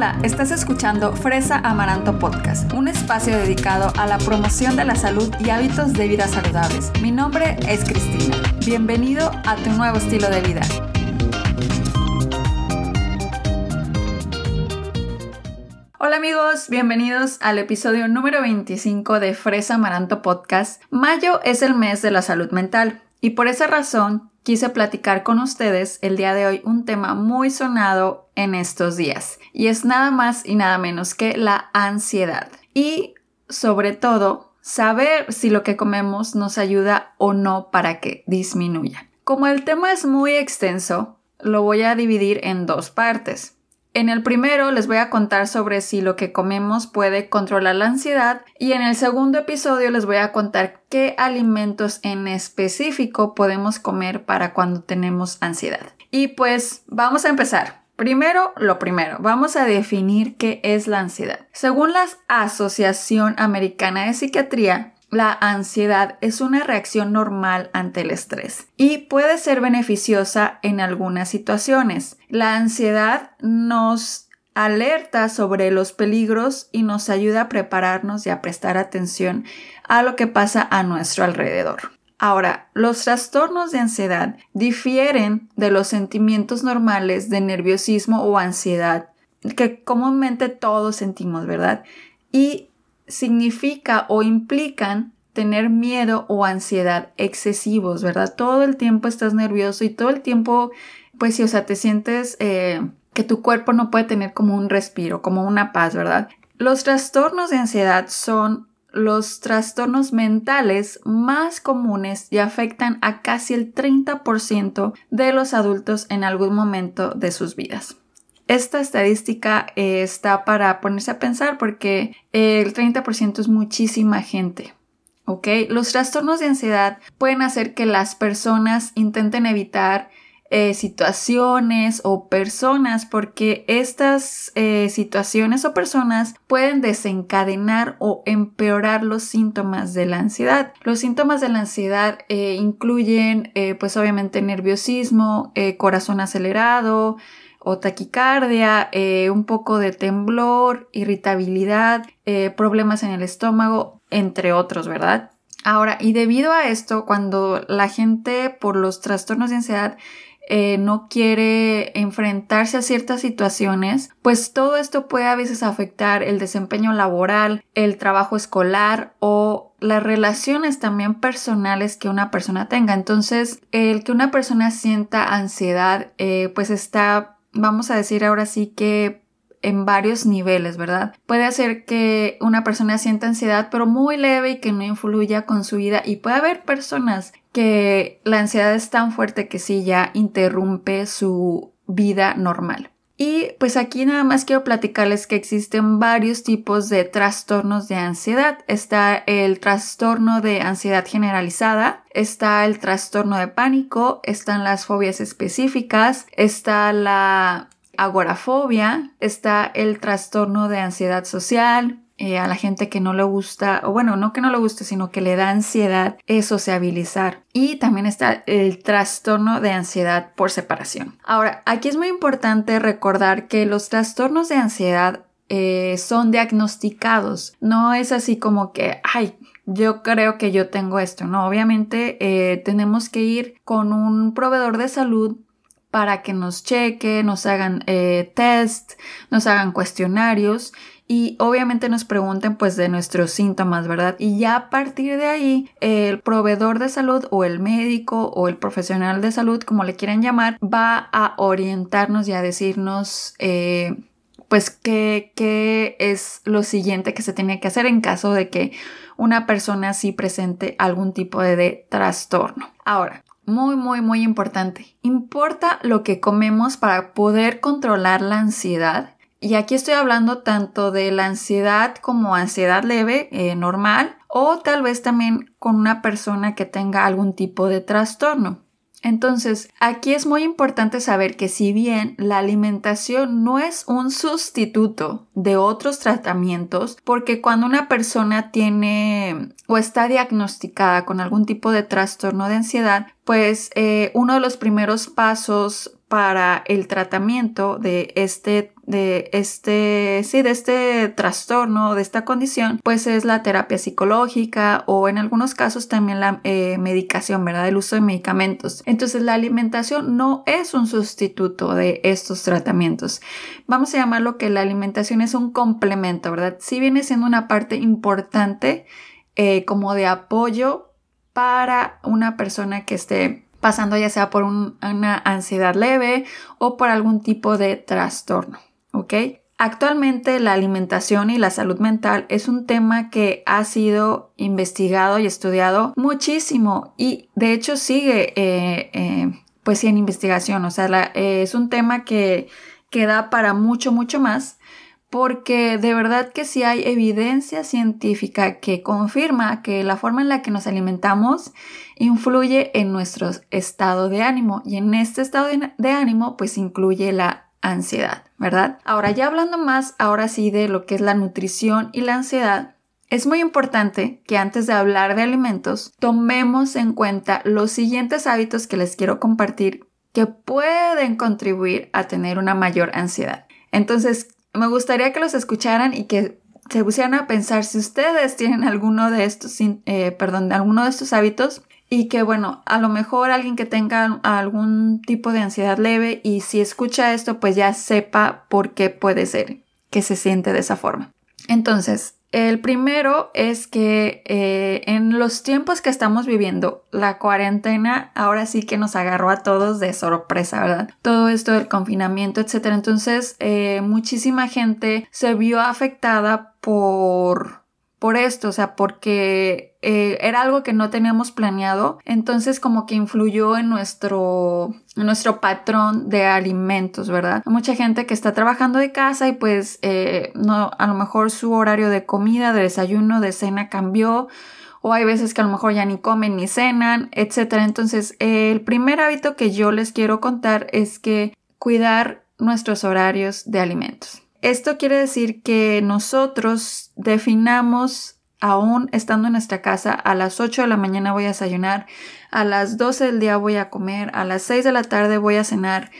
Hola, estás escuchando Fresa Amaranto Podcast, un espacio dedicado a la promoción de la salud y hábitos de vida saludables. Mi nombre es Cristina. Bienvenido a tu nuevo estilo de vida. Hola amigos, bienvenidos al episodio número 25 de Fresa Amaranto Podcast. Mayo es el mes de la salud mental y por esa razón quise platicar con ustedes el día de hoy un tema muy sonado en estos días y es nada más y nada menos que la ansiedad y sobre todo saber si lo que comemos nos ayuda o no para que disminuya. Como el tema es muy extenso, lo voy a dividir en dos partes. En el primero les voy a contar sobre si lo que comemos puede controlar la ansiedad y en el segundo episodio les voy a contar qué alimentos en específico podemos comer para cuando tenemos ansiedad. Y pues vamos a empezar. Primero, lo primero, vamos a definir qué es la ansiedad. Según la Asociación Americana de Psiquiatría, la ansiedad es una reacción normal ante el estrés y puede ser beneficiosa en algunas situaciones. La ansiedad nos alerta sobre los peligros y nos ayuda a prepararnos y a prestar atención a lo que pasa a nuestro alrededor. Ahora, los trastornos de ansiedad difieren de los sentimientos normales de nerviosismo o ansiedad que comúnmente todos sentimos, ¿verdad? Y significa o implican tener miedo o ansiedad excesivos, ¿verdad? Todo el tiempo estás nervioso y todo el tiempo, pues sí, o sea, te sientes eh, que tu cuerpo no puede tener como un respiro, como una paz, ¿verdad? Los trastornos de ansiedad son los trastornos mentales más comunes y afectan a casi el 30% de los adultos en algún momento de sus vidas. Esta estadística eh, está para ponerse a pensar porque el 30% es muchísima gente. ¿Ok? Los trastornos de ansiedad pueden hacer que las personas intenten evitar eh, situaciones o personas porque estas eh, situaciones o personas pueden desencadenar o empeorar los síntomas de la ansiedad. Los síntomas de la ansiedad incluyen pues obviamente nerviosismo, corazón acelerado, o taquicardia, eh, un poco de temblor, irritabilidad, eh, problemas en el estómago, entre otros, ¿verdad? Ahora, y debido a esto, cuando la gente por los trastornos de ansiedad eh, no quiere enfrentarse a ciertas situaciones, pues todo esto puede a veces afectar el desempeño laboral, el trabajo escolar o las relaciones también personales que una persona tenga. Entonces, el que una persona sienta ansiedad, pues está vamos a decir ahora sí que en varios niveles, ¿verdad? Puede hacer que una persona sienta ansiedad, pero muy leve y que no influya con su vida. Y puede haber personas que la ansiedad es tan fuerte que sí ya interrumpe su vida normal. Y pues aquí nada más quiero platicarles que existen varios tipos de trastornos de ansiedad. Está el trastorno de ansiedad generalizada, está el trastorno de pánico, están las fobias específicas, está la agorafobia, está el trastorno de ansiedad social, eh, a la gente que no le gusta, o bueno, no que no le guste, sino que le da ansiedad es sociabilizar. Y también está el trastorno de ansiedad por separación. Ahora, aquí es muy importante recordar que los trastornos de ansiedad eh, son diagnosticados. No es así como que, ay, yo creo que yo tengo esto. No, obviamente eh, tenemos que ir con un proveedor de salud para que nos cheque, nos hagan test, nos hagan cuestionarios y obviamente nos pregunten pues de nuestros síntomas, ¿verdad? Y ya a partir de ahí el proveedor de salud o el médico o el profesional de salud, como le quieran llamar, va a orientarnos y a decirnos eh, pues qué es lo siguiente que se tiene que hacer en caso de que una persona sí presente algún tipo de trastorno. Ahora, muy, muy, muy importante. Importa lo que comemos para poder controlar la ansiedad y aquí estoy hablando tanto de la ansiedad como ansiedad leve, eh, normal, o tal vez también con una persona que tenga algún tipo de trastorno. Entonces, aquí es muy importante saber que si bien la alimentación no es un sustituto de otros tratamientos, porque cuando una persona tiene o está diagnosticada con algún tipo de trastorno de ansiedad, pues eh, uno de los primeros pasos para el tratamiento de este de este sí de este trastorno de esta condición pues es la terapia psicológica o en algunos casos también la eh, medicación verdad el uso de medicamentos. Entonces la alimentación no es un sustituto de estos tratamientos. Vamos a llamarlo que la alimentación es un complemento verdad sí viene siendo una parte importante eh, como de apoyo para una persona que esté pasando ya sea por una ansiedad leve o por algún tipo de trastorno, ¿ok? Actualmente la alimentación y la salud mental es un tema que ha sido investigado y estudiado muchísimo y de hecho sigue eh, eh, pues en investigación, o sea, es un tema que, que da para mucho, mucho más porque de verdad que sí hay evidencia científica que confirma que la forma en la que nos alimentamos influye en nuestro estado de ánimo y en este estado de, ánimo pues incluye la ansiedad, ¿verdad? Ahora ya hablando más ahora sí de lo que es la nutrición y la ansiedad, es muy importante que antes de hablar de alimentos tomemos en cuenta los siguientes hábitos que les quiero compartir que pueden contribuir a tener una mayor ansiedad. Entonces, me gustaría que los escucharan y que se pusieran a pensar si ustedes tienen alguno de estos, eh, perdón, alguno de estos hábitos y que bueno, a lo mejor alguien que tenga algún tipo de ansiedad leve y si escucha esto pues ya sepa por qué puede ser que se siente de esa forma. Entonces, el primero es que eh, en los tiempos que estamos viviendo, la cuarentena ahora sí que nos agarró a todos de sorpresa, ¿verdad? Todo esto del confinamiento, etc. Entonces, eh, muchísima gente se vio afectada por por esto, o sea, porque eh, era algo que no teníamos planeado, entonces como que influyó en nuestro, nuestro patrón de alimentos, ¿verdad? Hay mucha gente que está trabajando de casa y pues eh, no, a lo mejor su horario de comida, de desayuno, de cena cambió o hay veces que a lo mejor ya ni comen ni cenan, etc. Entonces, el primer hábito que yo les quiero contar es que cuidar nuestros horarios de alimentos. Esto quiere decir que nosotros definamos aún estando en nuestra casa, a las 8 de la mañana voy a desayunar, a las 12 del día voy a comer, a las 6 de la tarde voy a cenar.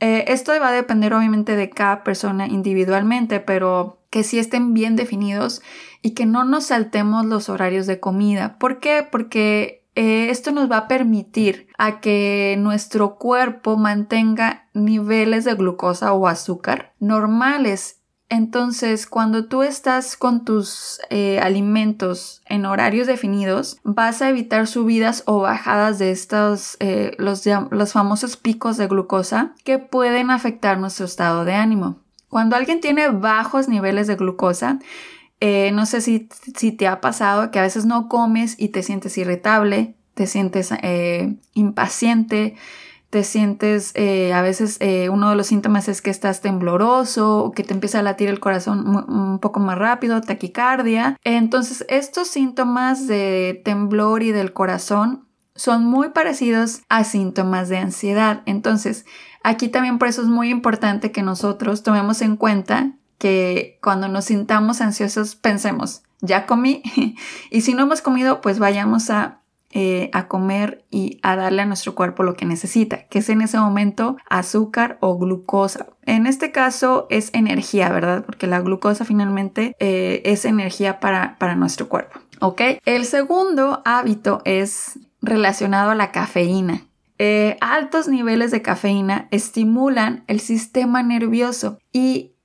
Eh, esto va a depender obviamente de cada persona individualmente, pero que sí estén bien definidos y que no nos saltemos los horarios de comida. ¿Por qué? Porque eh, esto nos va a permitir a que nuestro cuerpo mantenga niveles de glucosa o azúcar normales. Entonces, cuando tú estás con tus eh, alimentos en horarios definidos, vas a evitar subidas o bajadas de estos, eh, los, famosos picos de glucosa que pueden afectar nuestro estado de ánimo. Cuando alguien tiene bajos niveles de glucosa, eh, no sé si, si, te ha pasado que a veces no comes y te sientes irritable, te sientes impaciente, te sientes, eh, a veces uno de los síntomas es que estás tembloroso o que te empieza a latir el corazón un poco más rápido, taquicardia. Entonces, estos síntomas de temblor y del corazón son muy parecidos a síntomas de ansiedad. Entonces, aquí también por eso es muy importante que nosotros tomemos en cuenta que cuando nos sintamos ansiosos pensemos, ya comí y si no hemos comido, pues vayamos a, eh, a comer y a darle a nuestro cuerpo lo que necesita, que es en ese momento azúcar o glucosa. En este caso es energía, ¿verdad? Porque la glucosa finalmente eh, es energía para, para nuestro cuerpo. ¿Ok? El segundo hábito es relacionado a la cafeína. Eh, altos niveles de cafeína estimulan el sistema nervioso y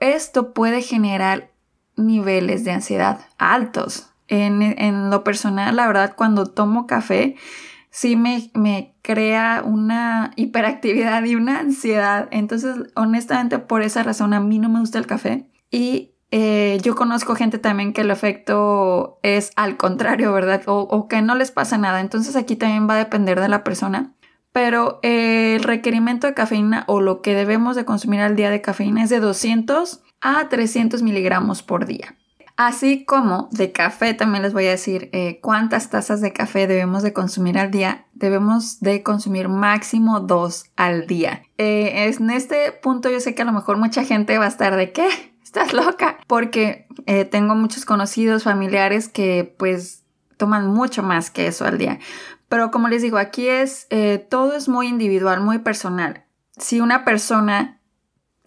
esto puede generar niveles de ansiedad altos. En, lo personal, la verdad, cuando tomo café, sí me, crea una hiperactividad y una ansiedad. Entonces, honestamente, por esa razón a mí no me gusta el café. Y eh, yo conozco gente también que el efecto es al contrario, ¿verdad? O, que no les pasa nada. Entonces aquí también va a depender de la persona pero el requerimiento de cafeína o lo que debemos de consumir al día de cafeína es de 200 a 300 miligramos por día. Así como de café también les voy a decir eh, cuántas tazas de café debemos de consumir al día. Debemos de consumir máximo dos al día. Eh, en este punto yo sé que a lo mejor mucha gente va a estar de qué, estás loca, porque eh, tengo muchos conocidos, familiares que pues toman mucho más que eso al día. Pero como les digo, aquí es, todo es muy individual, muy personal. si una persona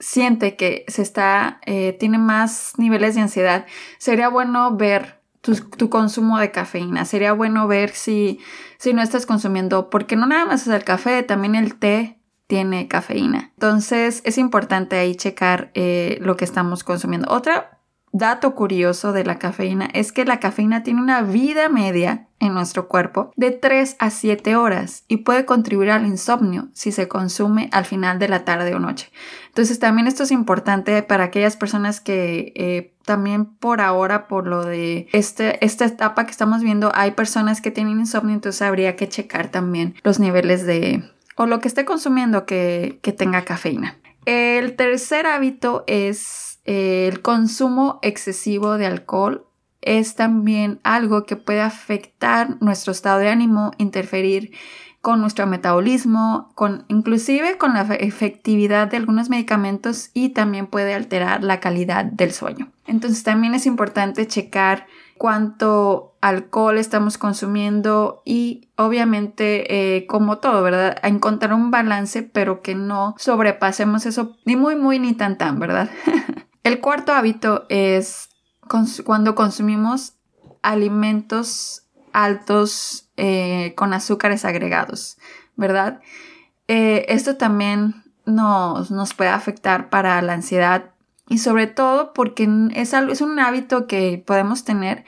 siente que se está, eh, tiene más niveles de ansiedad, sería bueno ver tu, consumo de cafeína. Sería bueno ver si, si no estás consumiendo, porque no nada más es el café, también el té tiene cafeína. Entonces es importante ahí checar eh, lo que estamos consumiendo. Otra dato curioso de la cafeína es que la cafeína tiene una vida media en nuestro cuerpo de 3 a 7 horas y puede contribuir al insomnio si se consume al final de la tarde o noche. Entonces también esto es importante para aquellas personas que eh, también por ahora, por lo de este, esta etapa que estamos viendo, hay personas que tienen insomnio, entonces habría que checar también los niveles de o lo que esté consumiendo que, que tenga cafeína. El tercer hábito es el consumo excesivo de alcohol es también algo que puede afectar nuestro estado de ánimo, interferir con nuestro metabolismo, con inclusive con la efectividad de algunos medicamentos y también puede alterar la calidad del sueño. Entonces también es importante checar cuánto alcohol estamos consumiendo y obviamente eh, como todo, ¿verdad? A encontrar un balance pero que no sobrepasemos eso ni muy muy ni tan tan, ¿verdad? El cuarto hábito es cuando consumimos alimentos altos eh, con azúcares agregados, ¿verdad? Eh, esto también nos, nos, puede afectar para la ansiedad y sobre todo porque es, es un hábito que podemos tener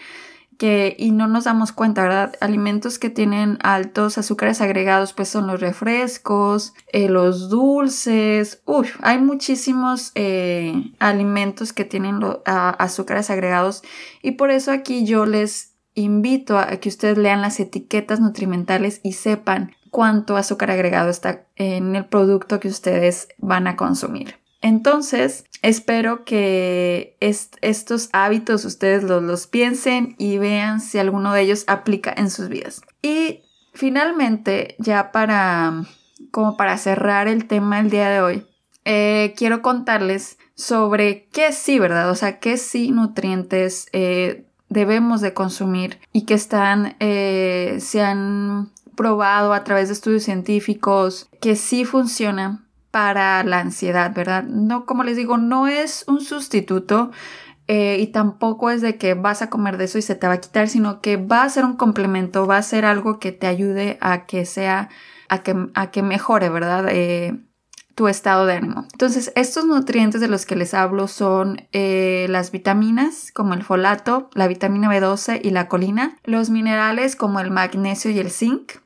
que y no nos damos cuenta, ¿verdad? Alimentos que tienen altos azúcares agregados, pues son los refrescos, eh, los dulces, uff, hay muchísimos eh, alimentos que tienen azúcares agregados y por eso aquí yo les invito a que ustedes lean las etiquetas nutrimentales y sepan cuánto azúcar agregado está en el producto que ustedes van a consumir. Entonces, espero que estos hábitos ustedes los, piensen y vean si alguno de ellos aplica en sus vidas. Y finalmente, ya para, como para cerrar el tema el día de hoy, eh, quiero contarles sobre qué sí, ¿verdad? O sea, qué sí nutrientes eh, debemos de consumir y que están, eh, se han probado a través de estudios científicos que sí funcionan para la ansiedad, ¿verdad? No, como les digo, no es un sustituto eh, y tampoco es de que vas a comer de eso y se te va a quitar, sino que va a ser un complemento, va a ser algo que te ayude a que sea, a que, a que mejore, ¿verdad? Eh, tu estado de ánimo. Entonces, estos nutrientes de los que les hablo son eh, las vitaminas como el folato, la vitamina B12 y la colina, los minerales como el magnesio y el zinc,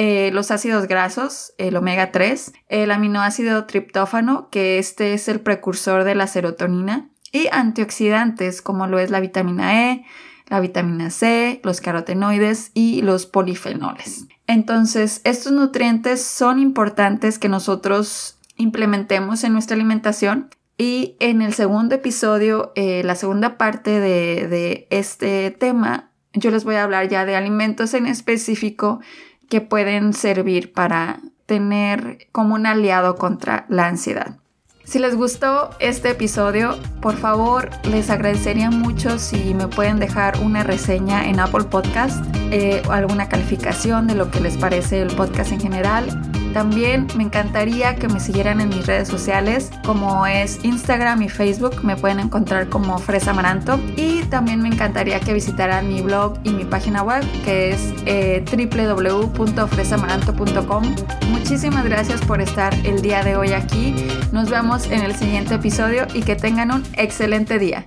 eh, los ácidos grasos, el omega 3, el aminoácido triptófano, que este es el precursor de la serotonina, y antioxidantes como lo es la vitamina E, la vitamina C, los carotenoides y los polifenoles. Entonces, estos nutrientes son importantes que nosotros implementemos en nuestra alimentación y en el segundo episodio, eh, la segunda parte de, de este tema, yo les voy a hablar ya de alimentos en específico que pueden servir para tener como un aliado contra la ansiedad. Si les gustó este episodio, por favor les agradecería mucho si me pueden dejar una reseña en Apple Podcast eh, o alguna calificación de lo que les parece el podcast en general. También me encantaría que me siguieran en mis redes sociales como es Instagram y Facebook, me pueden encontrar como Fresa Maranto y también me encantaría que visitaran mi blog y mi página web que es eh, www.fresamaranto.com. Muchísimas gracias por estar el día de hoy aquí. Nos vemos en el siguiente episodio y que tengan un excelente día.